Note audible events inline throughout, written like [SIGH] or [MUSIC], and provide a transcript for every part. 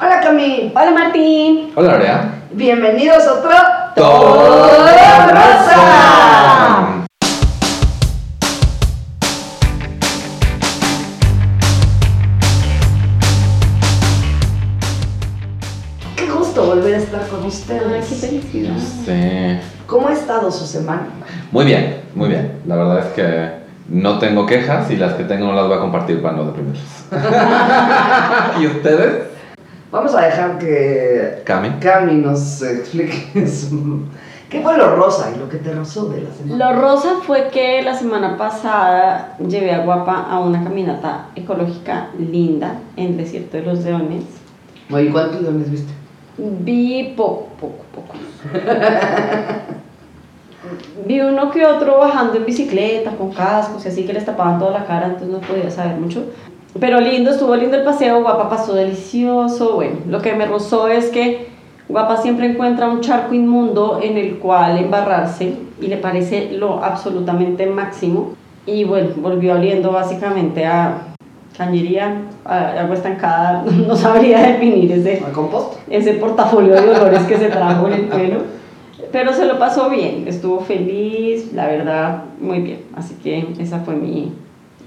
Hola Cami. Hola Martín. Hola Lorea. Bienvenidos a otro Todo Rosa. Qué gusto volver a estar con Ay, qué ustedes. felicidad. Sí. ¿Cómo ha estado su semana? Muy bien, muy bien. La verdad es que no tengo quejas y las que tengo no las voy a compartir para no deprimirlos. [LAUGHS] [LAUGHS] ¿Y ustedes? Vamos a dejar que Cami. Cami nos explique [LAUGHS] su... qué fue lo rosa y lo que te rozó de la semana. Lo rosa fue que la semana pasada llevé a Guapa a una caminata ecológica linda en el desierto de los leones. Oye, ¿cuántos leones viste? Vi poco, poco, poco. [LAUGHS] Vi uno que otro bajando en bicicleta, con cascos y así que les tapaban toda la cara, entonces no podía saber mucho. Pero lindo, estuvo lindo el paseo, Guapa pasó delicioso. Bueno, lo que me rozó es que Guapa siempre encuentra un charco inmundo en el cual embarrarse y le parece lo absolutamente máximo. Y bueno, volvió oliendo básicamente a cañería, a agua estancada, [LAUGHS] no sabría definir ese, ese portafolio de olores que se trajo en el [LAUGHS] pelo. Pero se lo pasó bien, estuvo feliz, la verdad, muy bien. Así que esa fue mi,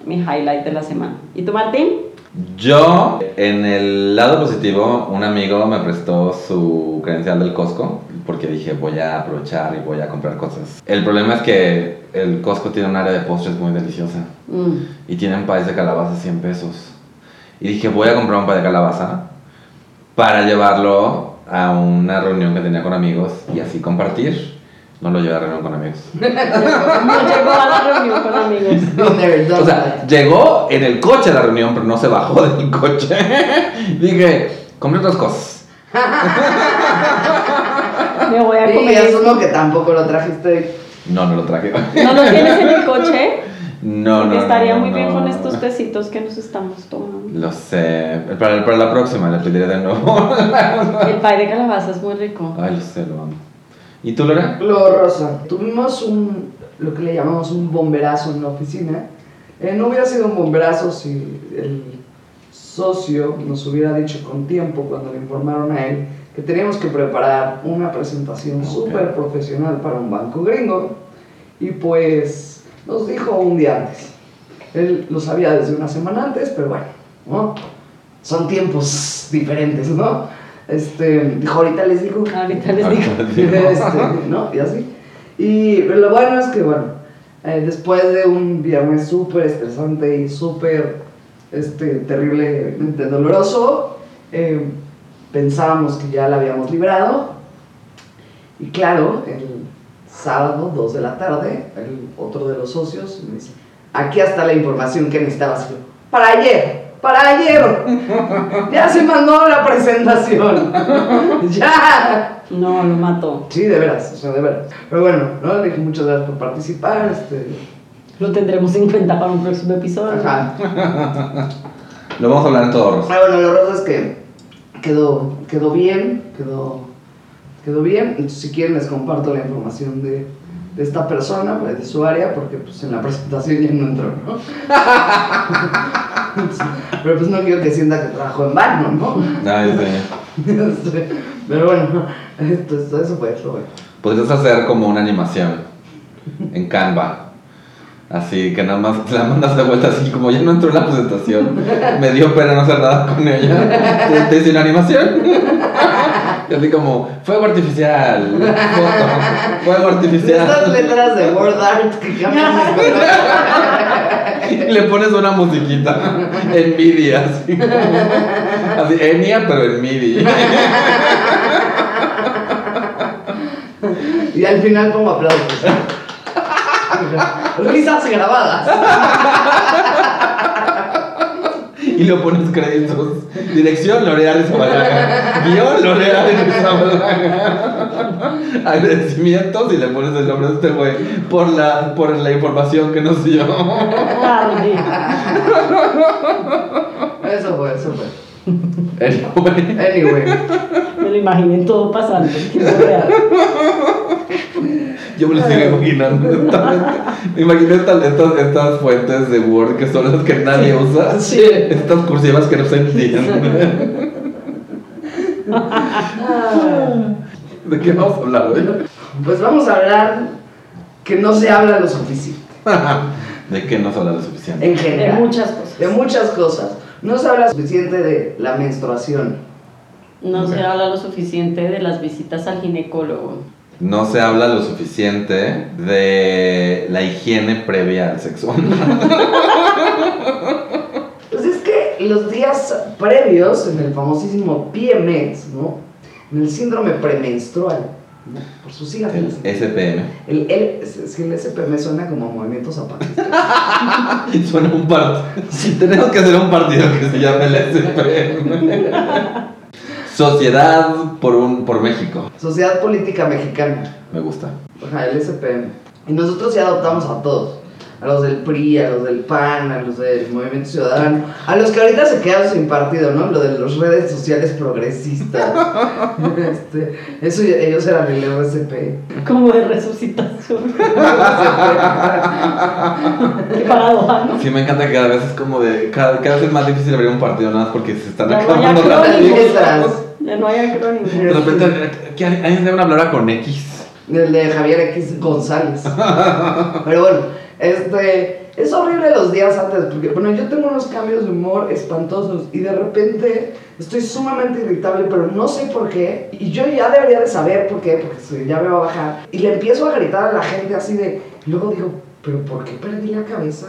mi highlight de la semana. ¿Y tú, Martín? Yo, en el lado positivo, un amigo me prestó su credencial del Costco porque dije voy a aprovechar y voy a comprar cosas. El problema es que el Costco tiene un área de postres muy deliciosa Mm. y tienen país de calabaza 100 pesos. Y dije voy a comprar un pay de calabaza para llevarlo a una reunión que tenía con amigos y así compartir. No lo llevé a reunión con amigos. [LAUGHS] No llegó a la reunión con amigos. Done O sea, llegó en el coche a la reunión, pero no se bajó del coche. [LAUGHS] Dije, compré otras cosas. Me voy a that. Y comer. asumo que tampoco lo trajiste. No, no lo traje. [LAUGHS] ¿No lo tienes en el coche? No, no. Porque no, estaría no, muy bien no. con estos tecitos que nos estamos tomando. Lo sé. Para, para la próxima le pediré de nuevo. El pay de calabaza es muy rico. Ay, lo sé, lo amo. ¿Y tú, Lora? Lo rosa. Tuvimos un, lo que le llamamos un bomberazo en la oficina. Eh, no hubiera sido un bomberazo si el socio nos hubiera dicho con tiempo cuando le informaron a él que teníamos que preparar una presentación Ok. súper profesional para un banco gringo. Y pues nos dijo un día antes. Él lo sabía desde una semana antes, pero bueno, ¿no? son tiempos diferentes, ¿no? Este, dijo, ahorita les digo. Ahorita les digo. [LAUGHS] Este, ¿no? Y así. Y pero lo bueno es que, bueno, eh, después de un viernes súper estresante y súper este, terriblemente doloroso, eh, pensábamos que ya la habíamos librado. Y claro, el sábado, 2 de la tarde, el otro de los socios me dice, aquí está la información que necesitabas. Para ayer, para ayer. Ya se mandó la presentación. ya. No, lo mató. Sí, de veras, o sea, de veras. Pero bueno, ¿no? Le dije muchas gracias por participar. Este, Lo tendremos en cuenta para un próximo episodio. ajá. Lo vamos a hablar en todo rosa. Ah, bueno, lo rosa es que quedó, quedó bien, quedó, quedó bien. Entonces, si quieren, les comparto la información de, de esta persona, de su área, porque pues en la presentación ya no entró, ¿no? [LAUGHS] [LAUGHS] Pero pues no quiero que sienta que trabajó en vano, ¿no? Ay, sí. [LAUGHS] Pero bueno, esto, esto- eso fue, eso fue. Podrías hacer como una animación en Canva. Así que nada más la mandas de vuelta así como ya no entró en la presentación. Me dio pena no hacer nada con ella. Te, hice una animación. Y así como, fuego artificial. Foto, fuego Estas artificial. letras de word art que. Y le pones una musiquita en MIDI así. como- Así, Enya, pero en MIDI. Y al final pongo aplausos. Risas grabadas. Y lo pones créditos. Dirección Lorea Rizabalaga. Guión Lorea Rizabalaga. Agradecimientos y le pones el nombre de este güey por la, por la información que nos dio. Tarde. Eso fue, eso fue. Anyway. Anyway. Me lo imaginé todo pasando. Yo me lo sigo imaginando. Me imaginé estas, estas, estas fuentes de Word que son las que nadie usa. Sí. Estas cursivas que no se entienden. ¿De qué vamos a hablar hoy? Pues vamos a hablar que no se habla lo suficiente. [LAUGHS] ¿De qué no se habla lo suficiente? En De general. muchas cosas. De muchas cosas. No se habla suficiente de la menstruación. No se habla lo suficiente de las visitas al ginecólogo. No se habla lo suficiente de la higiene previa al sexo. [LAUGHS] Pues es que los días previos, en el famosísimo PMS, ¿no? En el síndrome premenstrual, ¿no? Por sus siglas. El SPM. El, el, es, que el SPM suena como movimiento zapatista. [LAUGHS] Suena un partido. Tenemos que hacer un partido que se llame el SPM. [LAUGHS] Sociedad por, un, por México. Sociedad Política Mexicana. Me gusta. Ajá, el SPM. Y nosotros ya adoptamos a todos. A los del PRI, a los del PAN, a los del Movimiento Ciudadano, a los que ahorita se quedaron sin partido, ¿no? Lo de las redes sociales progresistas. [LAUGHS] Este, eso, ellos eran el RSP. Como de resucitación. [LAUGHS] Qué paradoja, ¿no? Sí, me encanta que cada vez es como de. Cada, cada vez es más difícil abrir un partido nada más porque se están Ya no hay acabando las. Ya no hay acrónimos. De repente, ¿qué hay? Alguien debe una palabra con X. El de Javier X González. Pero bueno, este, es horrible los días antes, porque bueno, yo tengo unos cambios de humor espantosos y de repente estoy sumamente irritable, pero no sé por qué. Y yo ya debería de saber por qué, porque ya me va a bajar. Y le empiezo a gritar a la gente así de, luego digo, pero ¿por qué perdí la cabeza?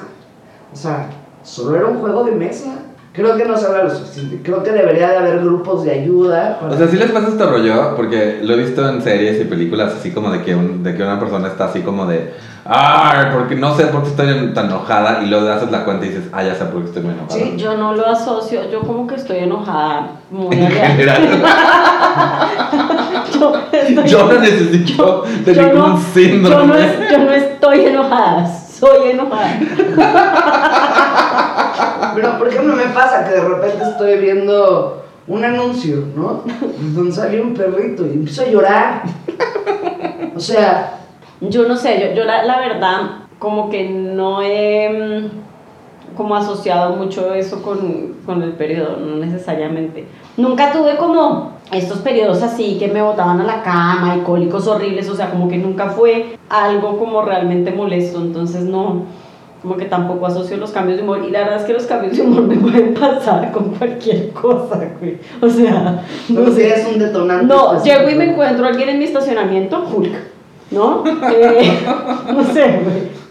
O sea, solo era un juego de mesa. Creo que no se habla lo suficiente. Creo que debería de haber grupos de ayuda. para- O sea, sí les pasa este rollo, porque lo he visto en series y películas así como de que, un- de que una persona está así como de, ah, porque no sé por qué estoy tan enojada y luego haces la cuenta y dices, ah, ya sé por qué estoy muy enojada. Sí. Yo no lo asocio, yo como que estoy enojada muy En general, [LAUGHS] Yo, estoy- yo [LAUGHS] no necesito de yo ningún no- síndrome. Yo no, es- yo no estoy enojada, soy enojada. [LAUGHS] Pero, por ejemplo, me pasa que de repente estoy viendo un anuncio, ¿no? [LAUGHS] Donde sale un perrito y empiezo a llorar. O sea, Yo no sé, yo, yo la, la verdad como que no he mm, como asociado mucho eso con, con el periodo, no necesariamente. Nunca tuve como estos periodos así que me botaban a la cama y cólicos horribles, o sea, como que nunca fue algo como realmente molesto, entonces no, como que tampoco asocio los cambios de humor. Y la verdad es que los cambios de humor me pueden pasar con cualquier [LAUGHS] cosa, güey. O sea, no no sé, es un detonante. No, específico. llego y me encuentro a alguien en mi estacionamiento, Hulk, ¿no? [LAUGHS] Eh, [LAUGHS] no sé, güey.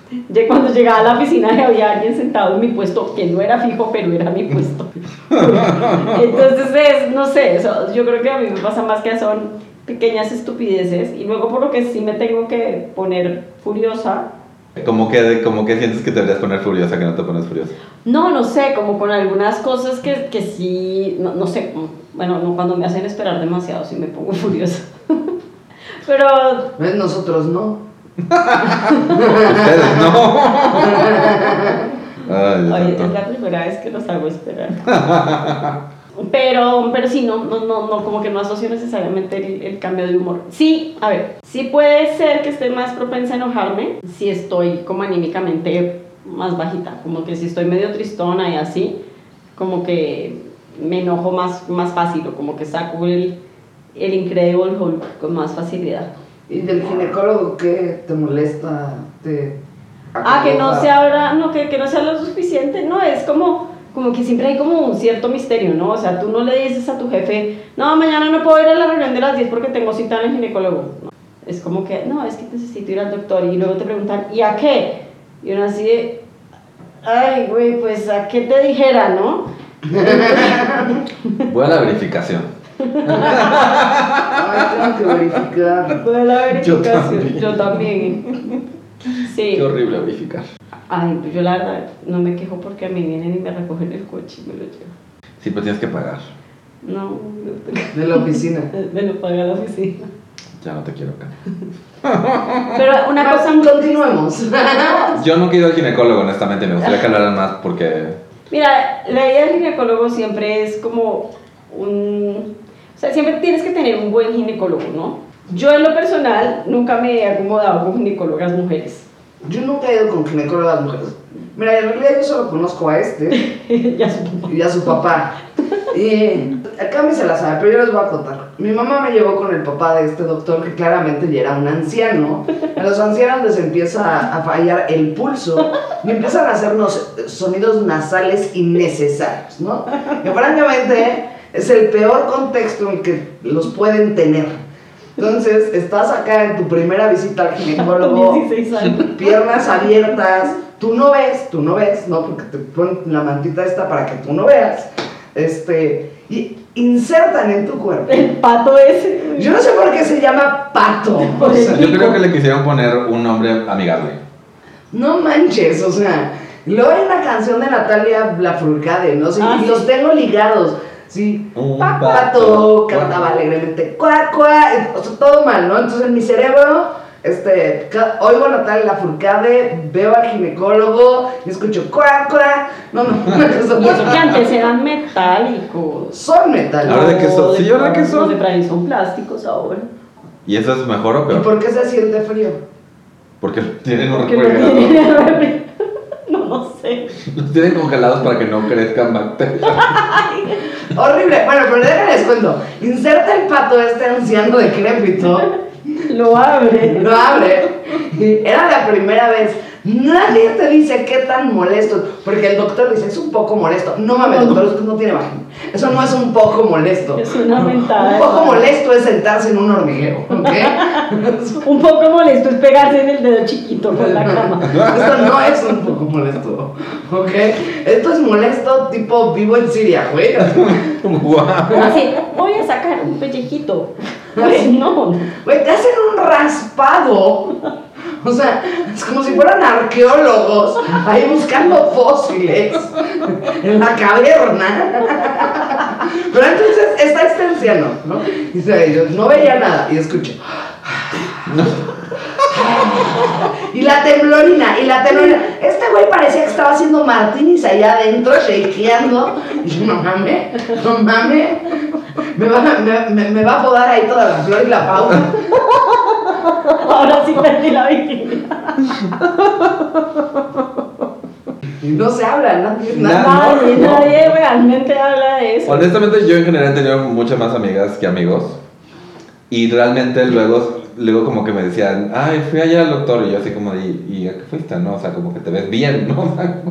Cuando llegaba a la oficina y había alguien sentado en mi puesto, que no era fijo, pero era mi puesto. Entonces, es, no sé, eso, yo creo que a mí me pasa más que son pequeñas estupideces y luego por lo que sí me tengo que poner furiosa. Como que, como que sientes que te deberías poner furiosa, que no te pones furiosa. No, no sé, como con algunas cosas que, que sí, no, no sé, bueno, no, cuando me hacen esperar demasiado sí me pongo [LAUGHS] furiosa. Pero ¿Ves? Nosotros no. Ustedes no. [LAUGHS] Ay, Oye, es la primera vez que los hago esperar. [LAUGHS] Pero, pero sí, no, no, no, no, como que no asocio necesariamente el, el cambio de humor. Sí, a ver, sí puede ser que esté más propensa a enojarme si estoy como anímicamente más bajita, como que si estoy medio tristona y así, como que me enojo más, más fácil o como que saco el, el Incredible Hulk con más facilidad. ¿Y del ginecólogo qué te molesta? ¿Te Ah, que no se habla, no, que, que no se habla lo suficiente, no, es como, como que siempre hay como un cierto misterio, ¿no? O sea, tú no le dices a tu jefe, no, mañana no puedo ir a la reunión de las 10 porque tengo cita en el ginecólogo. No. Es como que, no, es que necesito ir al doctor y luego te preguntan, ¿y a qué? Y uno así de, ay, güey, pues a qué te dijera, ¿no? [LAUGHS] Voy a la verificación. Ay, tengo que verificar. Fue la Yo verificación. también. Yo también. Sí. Qué horrible verificar. Ay, pues yo la verdad no me quejo porque a mí vienen y me recogen el coche y me lo llevan. Sí, pero tienes que pagar. No, [LAUGHS] De la oficina. [LAUGHS] me lo paga la oficina. Ya no te quiero acá. [LAUGHS] Pero una cosa muy continuemos. Yo nunca he ido al ginecólogo, honestamente. Me gustaría que hablaran más porque. Mira, la idea del ginecólogo siempre es como un... O sea, siempre tienes que tener un buen ginecólogo, ¿no? Yo en lo personal nunca me he acomodado con ginecólogas mujeres. Yo nunca he ido con ginecólogas mujeres. Mira, en realidad yo solo conozco a este [LAUGHS] ya supongo. y a su papá. Y acá me se la sabe, pero yo les voy a contar. Mi mamá me llevó con el papá de este doctor que claramente ya era un anciano. A los ancianos les empieza a fallar el pulso y empiezan a hacer unos sonidos nasales innecesarios, ¿no? Que francamente es el peor contexto en que los pueden tener. Entonces, estás acá en tu primera visita al ginecólogo, [LAUGHS] 16 años. piernas abiertas, tú no ves, tú no ves, ¿no? Porque te ponen la mantita esta para que tú no veas. Este, y insertan en tu cuerpo. El pato ese. Yo no sé por qué se llama pato. O sea, Yo creo que le quisieron poner un nombre amigable. no manches, o sea. Luego hay una canción de Natalia Lafourcade, ¿no? Sí, Ah, y sí. los tengo ligados. Sí, Un pato, pato, cantaba alegremente, cuac, cuac, o sea, todo mal, ¿no? Entonces en mi cerebro, este, oigo a Natalia Lafourcade, veo al ginecólogo y escucho cuac, cuac. No, no, [LAUGHS] una cosa Y eso que antes eran metálicos. Son metal. Ahora de qué son? Sí, ahora de qué son. Los de son plásticos ahora. ¿Y eso es mejor o ¿Y peor? por qué se siente frío? Porque tienen un no refrigerador. No, no sé. Los tienen congelados para que no crezcan bacterias. [LAUGHS] Horrible. Bueno, pero déjenles cuento. Inserta el pato este anciano decrépito. Lo abre. Lo abre. Era la primera vez. Nadie te dice qué tan molesto. Porque el doctor dice, es un poco molesto. No mames, doctor, usted no tiene vagina. Eso no es un poco molesto. Es una mentada. Un poco molesto es sentarse en un hormiguero, ¿ok? [LAUGHS] Un poco molesto es pegarse en el dedo chiquito con la cama. Esto no es un poco molesto, ¿ok? Esto es molesto tipo vivo en Siria, güey. Guau. Así, voy a sacar un pellejito. Pues [LAUGHS] no. Güey, te hacen un raspado. [LAUGHS] O sea, es como si fueran arqueólogos ahí buscando fósiles [LAUGHS] en la caverna. [LAUGHS] Pero entonces está este anciano, ¿no? Y dice, yo no veía nada y escucho. Y la temblorina, y la temblorina. Este güey parecía que estaba haciendo martinis allá adentro, shakeando. Y yo, no mames, no mames. Me va, me, me- me va a podar ahí toda la flor y la pauta. Ahora sí perdí la virginidad. [LAUGHS] Y no se habla, nadie, nada. Nadie, nadie realmente habla de eso. Honestamente, yo en general he tenido muchas más amigas que amigos. Y realmente luego, luego como que me decían, ay, fui ayer al doctor. Y yo así como, ¿y, y a qué fuiste? No, o sea, como que te ves bien, ¿no? [LAUGHS] O sea,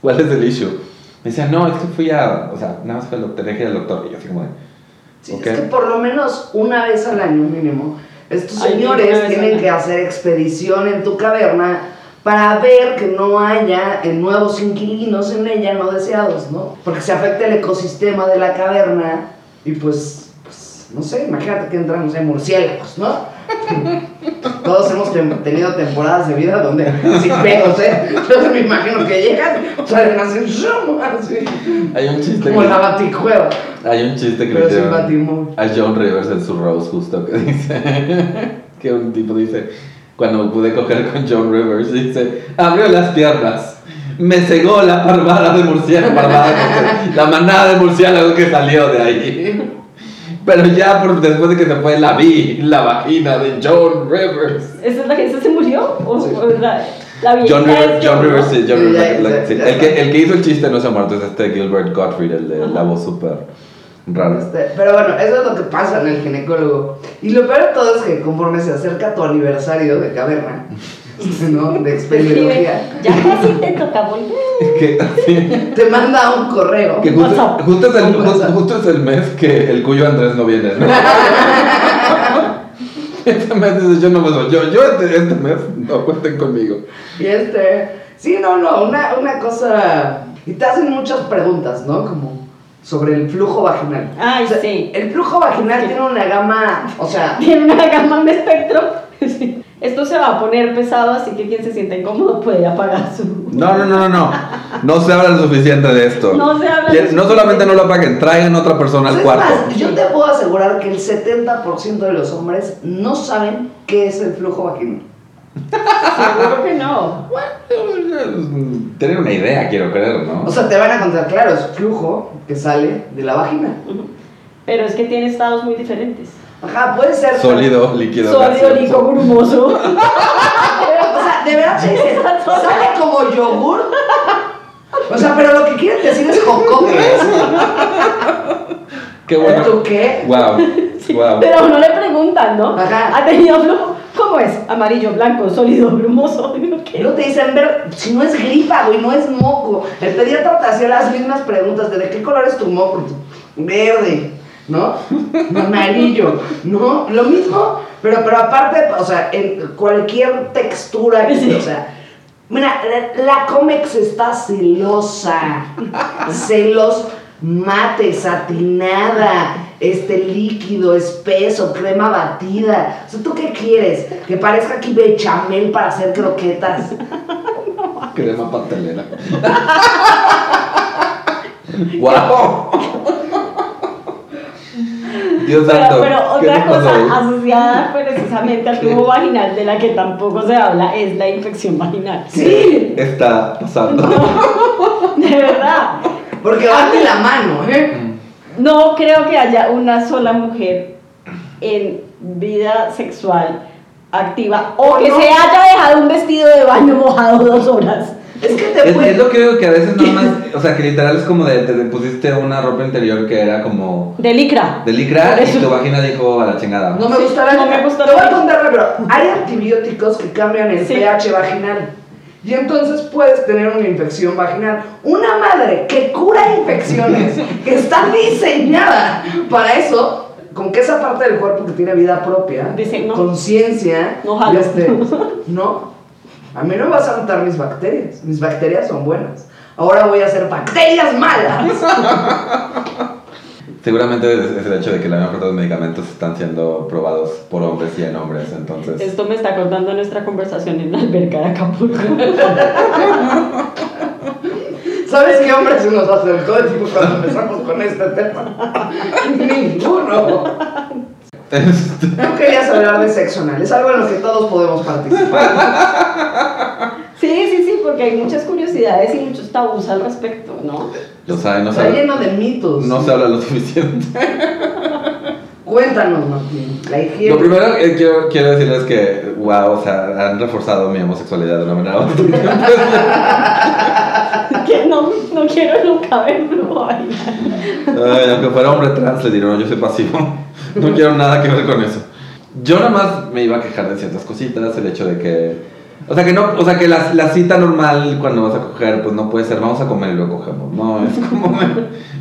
¿cuál es el issue? Me decían, no, es que fui a, o sea, nada más fue al doctor, tenía que ir al doctor. Y yo así como, de, Sí, Ok. Es que por lo menos una vez al año mínimo, estos Ay, señores tienen que hacer expedición en tu caverna para ver que no haya nuevos inquilinos en ella no deseados, ¿no? Porque se afecta el ecosistema de la caverna y pues, pues no sé, imagínate que entran, no sé, murciélagos, ¿no? [LAUGHS] Todos hemos tenido temporadas de vida donde sin pedos, ¿eh? Entonces me imagino que llegan, salen así, así. Hay un chiste como que, la baticueva, hay un chiste que pero le hicieron a John Rivers en su Rose justo que dice [LAUGHS] que un tipo dice cuando pude coger con John Rivers dice abrió las piernas me cegó la parvada de murciélago la manada de murciélagos que salió de ahí pero ya por, después de que se fue la vi la vagina de John Rivers ¿Esa es la que esa se murió? ¿O, Sí. o la, la John es John. Rivers, sí, John Sí, Rivers, la- sí. el, que, el que hizo el chiste no se ha muerto, es este Gilbert Gottfried, el de la voz súper rara. Este, pero bueno, eso es lo que pasa en el ginecólogo. Y lo peor de todo es que conforme se acerca tu aniversario de caverna, [LAUGHS] ¿no? De experiología, Ya casi te toca volver. Te manda un correo. Que justo, justo es el, Un justo, WhatsApp. justo es el mes que el cuyo Andrés no viene, ¿no? [LAUGHS] este mes dices, yo no me voy, yo, yo este, este mes no cuenten conmigo. Y este, sí, no, no, una, una cosa. Y te hacen muchas preguntas, ¿no? Como sobre el flujo vaginal. Ay, O sea, sí. El flujo vaginal tiene una gama, o sea, Tiene una gama de espectro. [LAUGHS] Sí. Esto se va a poner pesado, así que quien se sienta incómodo puede apagar su. No, no, no, no, no. No se habla lo suficiente de esto. No se habla Y No solamente no lo apaguen, traigan otra persona al cuarto. más, yo te puedo asegurar que el 70% de los hombres no saben qué es el flujo vaginal. Seguro que no. Tener una idea, quiero creer, ¿no? O sea, te van a contar, claro, es flujo que sale de la vagina. Pero es que tiene estados muy diferentes. Ajá, puede ser. Sólido, líquido, Sólido, líquido, grumoso. [LAUGHS] O sea, de verdad te dicen, sale como yogur. O sea, pero lo que quieren decir es jocoque. Qué bueno. ¿Tú qué? Wow. Wow. [LAUGHS] Pero a uno le preguntan, ¿no? Ajá. ¿Ha tenido flujo? ¿Cómo es? Amarillo, blanco, sólido, brumoso. ¿qué? [LAUGHS] No te dicen, ver, si no es gripa, güey, no es moco. El pediatra te hacía las mismas preguntas de, ¿de qué color es tu moco? Verde, ¿no? Amarillo, ¿no? Lo mismo, pero, pero aparte, o sea, en cualquier textura, que- Sí. o sea, mira, la, la Comex está celosa, celos mate, satinada, este líquido, espeso, crema batida. O sea, ¿tú qué quieres? Que parezca aquí bechamel para hacer croquetas. Crema pastelera. [LAUGHS] ¡Wow! Dios Pero, santo. pero ¿qué otra cosa asociada precisamente al [LAUGHS] tubo vaginal de la que tampoco se habla es la infección vaginal. Sí, está pasando? [LAUGHS] De verdad. porque de la mano, ¿eh? No creo que haya una sola mujer en vida sexual activa o que no? se haya dejado un vestido de baño mojado dos horas. Es que te Es, puede- es lo que digo que a veces nada más, [LAUGHS] o sea, que literal es como de, te pusiste una ropa interior que era como De licra. de licra y tu vagina dijo a la chingada. No me Sí, gusta la no me gusta Te voy a contarle, pero hay antibióticos que cambian el Sí. pH vaginal. Y entonces puedes tener una infección vaginal. Una madre que cura infecciones, [LAUGHS] que está diseñada para eso, con que esa parte del cuerpo que tiene vida propia, no. conciencia, No este, [LAUGHS] no, a mí no me vas a matar mis bacterias. Mis bacterias son buenas. Ahora voy a hacer bacterias malas. [LAUGHS] Seguramente es, el hecho de que la mayor parte de los medicamentos están siendo probados por hombres y en hombres, entonces... Esto me está contando nuestra conversación en la alberca de Acapulco. [LAUGHS] ¿Sabes qué hombre se nos acercó cuando empezamos con este tema? [LAUGHS] Ninguno. [LAUGHS] No querías hablar de sexo anal, es algo en lo que todos podemos participar. [LAUGHS] Sí, sí, sí, porque hay muchas curiosidades y muchos tabús al respecto, ¿no? lo saben, no se, Está lleno de mitos. no se habla lo suficiente. [LAUGHS] Cuéntanos, Martín, la higiene. Lo primero que quiero, quiero decirles que, wow, o sea, han reforzado mi homosexualidad de una manera. Que no, no quiero nunca verlo. Ay, Ay, aunque fuera hombre trans, le diré, no, yo soy pasivo. No quiero nada que ver con eso. Yo nada más me iba a quejar de ciertas cositas, el hecho de que... O sea, que no, o sea, que la, la cita normal cuando vas a coger, pues no puede ser, vamos a comer y luego cogemos. No, es como... No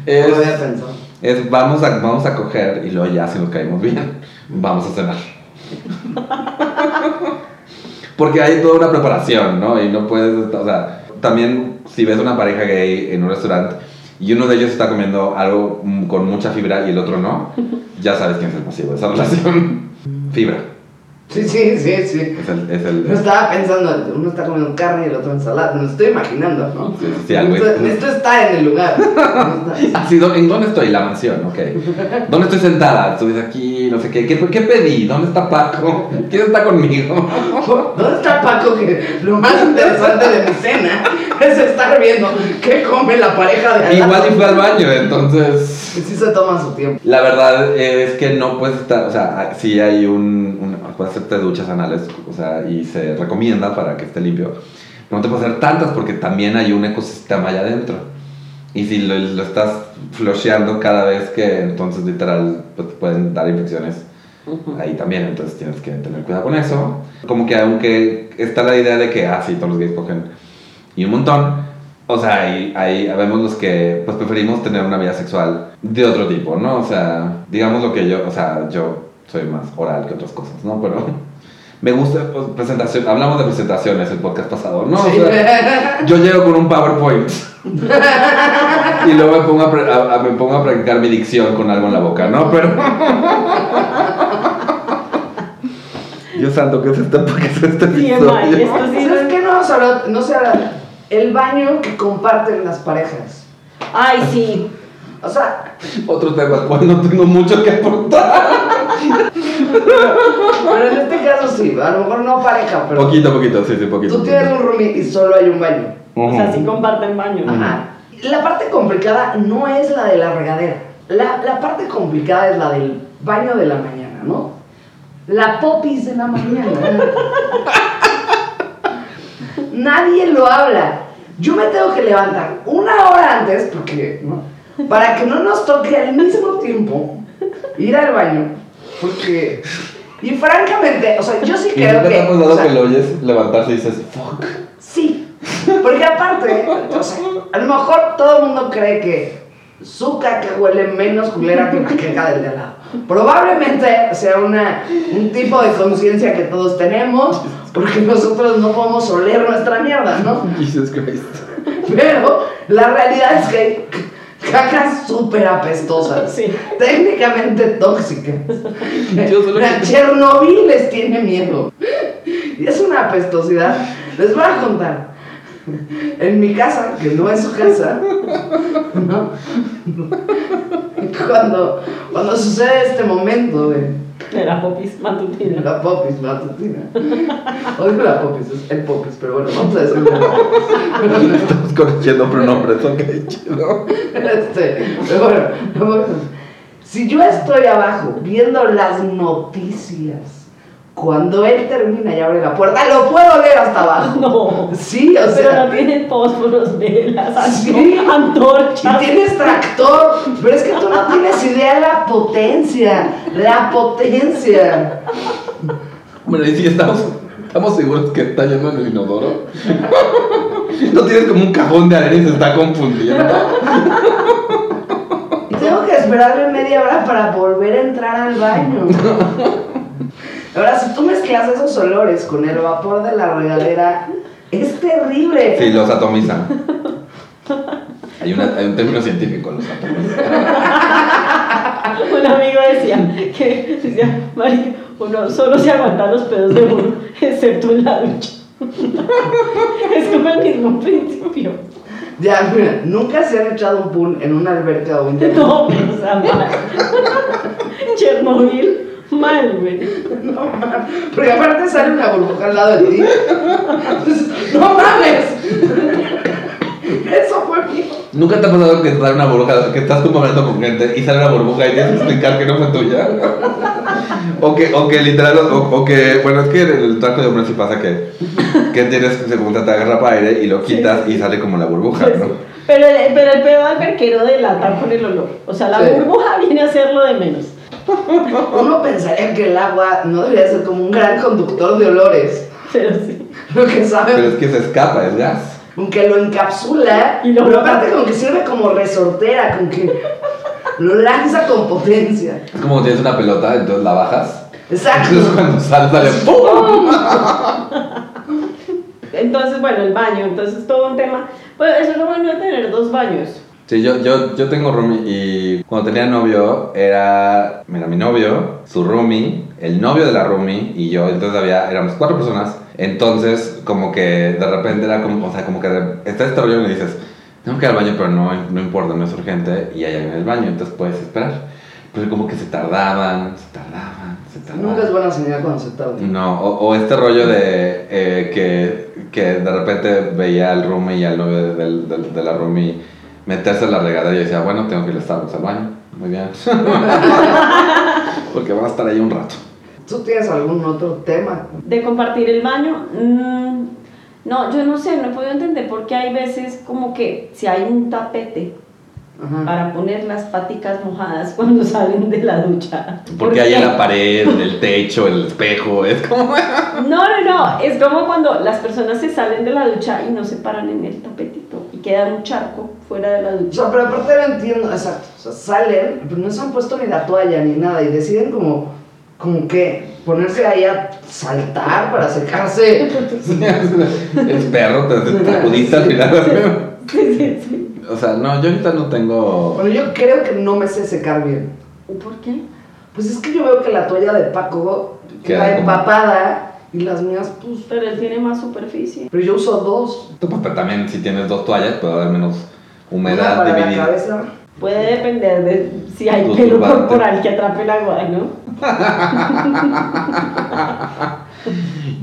Es, había pensado. es vamos, a, vamos a coger y luego ya, si nos caemos bien, vamos a cenar. [LAUGHS] Porque hay toda una preparación, ¿no? Y no puedes, o sea, también si ves una pareja gay en un restaurante y uno de ellos está comiendo algo con mucha fibra y el otro no, ya sabes quién es el pasivo de esa [LAUGHS] relación. Fibra. Sí, sí, sí, sí. Es el... Es el Yo estaba pensando, uno está comiendo carne y el otro ensalada. Me lo estoy imaginando, ¿no? Sí, sí, algo esto, es- esto está en el lugar. [LAUGHS] No está- Así, ¿dó- ¿En dónde estoy? La mansión, ok. ¿Dónde estoy sentada? Estoy aquí, no sé qué. ¿Qué, qué pedí? ¿Dónde está Paco? ¿Quién está conmigo? ¿Dónde está Paco? Que lo más interesante de mi cena es estar viendo qué come la pareja de al Igual lado. y fue al baño, entonces... Sí se toma su tiempo. La verdad es que no puedes estar, o sea, sí hay un, un puedes hacerte duchas anales, o sea, y se recomienda para que esté limpio. Pero no te puedes hacer tantas porque también hay un ecosistema allá adentro. Y si lo, lo estás flusheando cada vez que, entonces literal, pues, te pueden dar infecciones ahí también, entonces tienes que tener cuidado con eso. Como que aunque está la idea de que, ah, sí, todos los gays cogen y un montón, o sea, ahí, ahí vemos los que pues preferimos tener una vida sexual de otro tipo, ¿no? O sea, digamos lo que yo, o sea, yo soy más oral que otras cosas, ¿no? Pero [LAUGHS] me gusta, pues, presentación, hablamos de presentaciones el podcast pasado, ¿no? O Sí. sea, yo llego con un PowerPoint [LAUGHS] y luego me pongo a, pre- a- a- me pongo a practicar mi dicción con algo en la boca, ¿no? Pero... [LAUGHS] Dios santo, ¿qué es esto? ¿Por qué es este episodio? esto sí ¿Sabes es- qué no? No se. El baño que comparten las parejas. Ay, sí. O sea, Otro tema al cual no tengo mucho que aportar. pero en este caso sí, a lo mejor no pareja, pero Poquito, poquito, sí, sí, poquito. tú tienes un roomie y solo hay un baño. O sea, sí comparten baño. Ajá. La parte complicada no es la de la regadera. La, la parte complicada es la del baño de la mañana, ¿no? La popis de la mañana. [LAUGHS] Nadie lo habla. Yo me tengo que levantar una hora antes, porque, ¿no? Para que no nos toque al mismo tiempo ir al baño, porque... Y francamente, o sea, yo sí ¿Y creo nunca que... te ha o pasado sea, que lo oyes levantarse y dices, fuck? Sí, porque aparte, o sea, a lo mejor todo el mundo cree que su caca huele menos culera que la caca del de al lado. Probablemente sea una, un tipo de conciencia que todos tenemos, porque nosotros no podemos oler nuestra mierda, ¿no? Jesus Christ. Pero la realidad es que hay cacas súper apestosas, Sí. técnicamente tóxicas. Yo solo- La Chernobyl les tiene miedo. Y es una apestosidad. Les voy a contar. [LAUGHS] En mi casa, que no es su casa, ¿no? cuando, cuando sucede este momento de De la popis matutina. la popis matutina. Odio la popis, es el popis, pero bueno, vamos a decirle la popis. [LAUGHS] Estamos corrigiendo pronombres, ok, chido. Este, pero bueno, vamos a- si yo estoy abajo viendo las noticias, cuando él termina y abre la puerta, lo puedo ver hasta abajo. No. Sí, o Pero sea. no tiene fósforos, velas, Sí. Y antorchas. tienes tractor, pero es que tú no [LAUGHS] tienes idea de la potencia, la potencia. Bueno, y si estamos, estamos seguros que está yendo en el inodoro. No tienes como un cajón de arena y se está confundiendo. Y tengo que esperarme media hora para volver a entrar al baño. [LAUGHS] Ahora, si tú mezclas esos olores con el vapor de la regadera, es terrible. Sí, los atomizan. Hay, una- hay un término científico, los atomizan. Un amigo decía que decía, marica, uno solo se aguanta los pedos de uno, excepto en la ducha. Es como el mismo principio. Ya, mira, nunca se han echado un pun en una alberca o un No, mal. Chernobyl, mal, güey. No mames. Porque aparte sale una burbuja al lado de ti. Entonces, ¡No mames! Eso fue mío. ¿Nunca te ha pasado que sale una burbuja, que estás como hablando con gente y sale una burbuja y tienes que explicar que no fue tuya? O que, o que literal, o, o que, bueno, es que en el traje de hombre sí pasa que, que tienes, se pregunta, te agarra para aire y lo quitas y sale como la burbuja, ¿no? Pero, pero el pedo alberquero delata con el olor. O sea, la Sí. burbuja [LAUGHS] viene a ser lo de menos. [LAUGHS] Uno pensaría que el agua no debería ser como un gran conductor de olores. Pero sí. Lo que Pero saben, es que se escapa, es gas. aunque lo encapsula, Y lo pero aparte como que sirve como resortera, con que lo lanza con potencia. Es como tienes una pelota, entonces la bajas. Exacto. Entonces cuando sale, sale [LAUGHS] ¡pum! Entonces, bueno, el baño, entonces todo un tema. Pues eso es lo bueno de tener dos baños. Sí, yo, yo, yo tengo roomie y cuando tenía novio era, mira, mi novio, su roomie, el novio de la roomie y yo, entonces había, éramos cuatro personas, entonces como que de repente era como, o sea, como que de- está este rollo y me dices, tengo que ir al baño pero no, no importa, no es urgente y allá en el baño, entonces puedes esperar. Pero como que se tardaban, se tardaban, se tardaban. Nunca es buena señal cuando se tarda. No, o, o este rollo de eh, que, que de repente veía al roomie y al novio de, del- del- de la roomie meterse en la regadera y decía, bueno, tengo que ir a Starbucks al baño. Muy bien. [LAUGHS] Porque van a estar ahí un rato. ¿Tú tienes algún otro tema? De compartir el baño, mm, no, yo no sé, no he podido entender por qué hay veces como que si hay un tapete Ajá. para poner las paticas mojadas [LAUGHS] cuando salen de la ducha. Porque ¿Por hay en la pared, en el techo, el espejo, es como... [LAUGHS] No, no, no, es como cuando las personas se salen de la ducha y no se paran en el tapetito y queda un charco fuera de la O ducha. sea, pero aparte no entiendo, exacto. O sea, salen, pero no se han puesto ni la toalla ni nada y deciden como, como que ponerse ahí a saltar para secarse. [LAUGHS] el perro, te, te sacudiste al final. [LAUGHS] Sí, sí, sí. O sea, no, yo ahorita no tengo... Bueno, yo creo que no me sé secar bien. ¿Por qué? Pues es que yo veo que la toalla de Paco Queda empapada y las mías, pues. Pero él tiene más superficie. Pero yo uso dos. Pues, pero también si tienes dos toallas, puede haber menos humedad para la dividida. cabeza. Puede depender de si hay pelo turbante. corporal que atrape el agua, ¿no? [LAUGHS]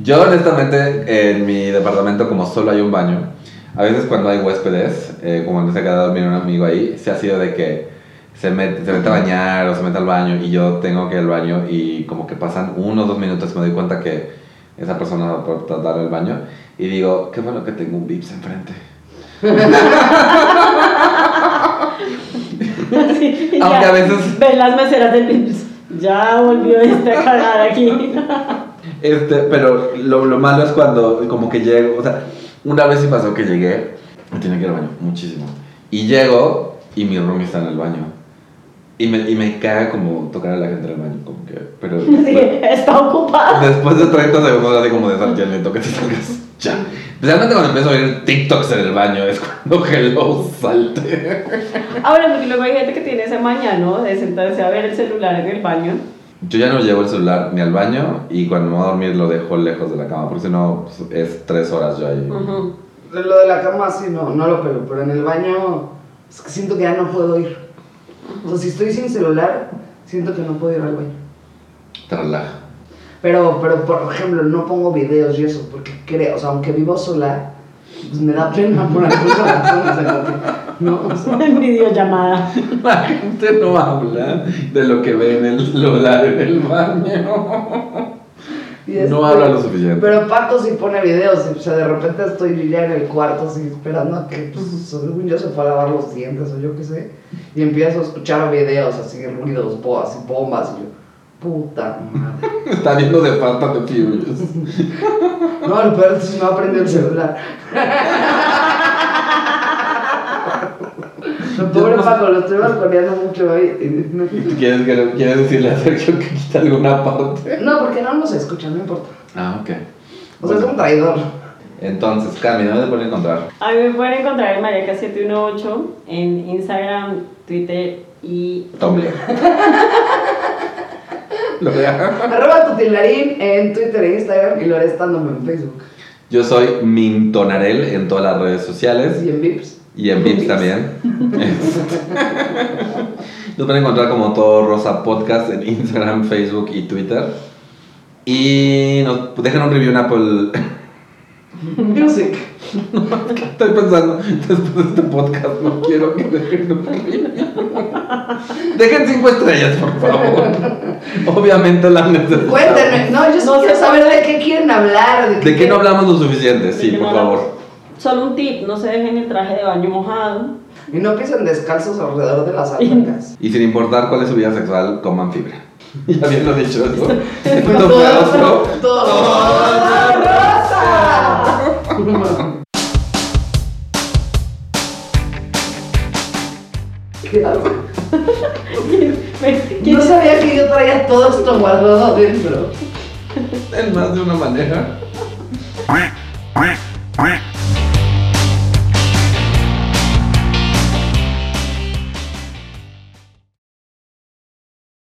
Yo honestamente en mi departamento como solo hay un baño, a veces cuando hay huéspedes, eh, como cuando se ha quedado a dormir un amigo ahí, se ha sido de que se mete, se mete a bañar o se mete al baño y yo tengo que ir al baño y como que pasan uno o dos minutos me doy cuenta que esa persona va por tratar el baño y digo, qué bueno que tengo un Vips enfrente. [LAUGHS] Sí, [LAUGHS] y Aunque ya a veces- Ven las meseras del Vips. Ya volvió este a cagar aquí. [LAUGHS] Este, pero lo, lo malo es cuando como que llego, o sea, una vez sí pasó que llegué, me tenía que ir al baño, muchísimo. Y llego y mi roomie está en el baño. Y me, y me caga como tocar a la gente en el baño, como que, pero [LAUGHS] Sí, está ocupada. después de 30 segundos así como de Santiago, necesito que te salgas ya. Especialmente cuando empiezo a oír TikToks en el baño, es cuando [LAUGHS] Hello salte. Ahora, porque luego hay gente que tiene ese maña, ¿no? De sentarse a ver el celular en el baño. Yo ya no llevo el celular ni al baño y cuando me voy a dormir lo dejo lejos de la cama, porque si no pues, es tres horas yo ahí. Ujú. De Lo de la cama sí, no, no lo pego, pero en el baño es que siento que ya no puedo ir. O sea, si estoy sin celular, siento que no puedo ir al baño. Te relaja. Pero, pero por ejemplo, no pongo videos y eso, porque creo, o sea, aunque vivo sola, pues me da pena por alguna razón, o sea, que, no, o sea, [LAUGHS] En videollamada. La gente no habla de lo que ve en el celular en el baño. Y No habla lo suficiente. Pero Pato sí pone videos, y, o sea, de repente estoy ya en el cuarto así esperando a que, pues, según yo se fue a lavar los dientes o yo qué sé, y empiezo a escuchar videos así, ruidos, bo- así, bombas, y yo, puta madre. [LAUGHS] Está viendo de the Furious. [LAUGHS] No, lo peor es que no aprende el celular. [LAUGHS] Lo pobre Paco, lo estoy balconeando mucho hoy. no- ¿Quieres, que- ¿Quieres decirle a Sergio que quita alguna parte? No, porque no nos escucha, no importa. Ah, ok. O sea, es un traidor. Entonces, Cami, ¿dónde te pueden encontrar? A mí me pueden encontrar en Mariaca718 en Instagram, Twitter y Tumblr. [LAUGHS] Arroba tutilarín en Twitter e Instagram y lo haré estándome en Facebook. Yo soy Mintonarel en todas las redes sociales Y en Vips. Y en Vips también. [LAUGHS] Nos pueden encontrar como todo Rosa Podcast en Instagram, Facebook y Twitter. Y nos dejen un review en Apple. [LAUGHS] Music. [LAUGHS] Estoy pensando, después de este podcast, no quiero que dejen un review. Dejen cinco estrellas, por favor. Obviamente la necesitamos. Cuéntenme. No, yo sí No quiero saber de qué quieren hablar. ¿De qué no hablamos lo suficiente? Sí, por no favor. Solo un tip, no se dejen el traje de baño mojado. Y no pisen descalzos alrededor de las albercas. Y sin importar cuál es su vida sexual, coman fibra. [LAUGHS] Ya habiendo dicho [LAUGHS] eso. Otro. todo, todo rosa. ¿Qué No sabía que yo traía todo esto guardado adentro. En más de una manera. [LAUGHS]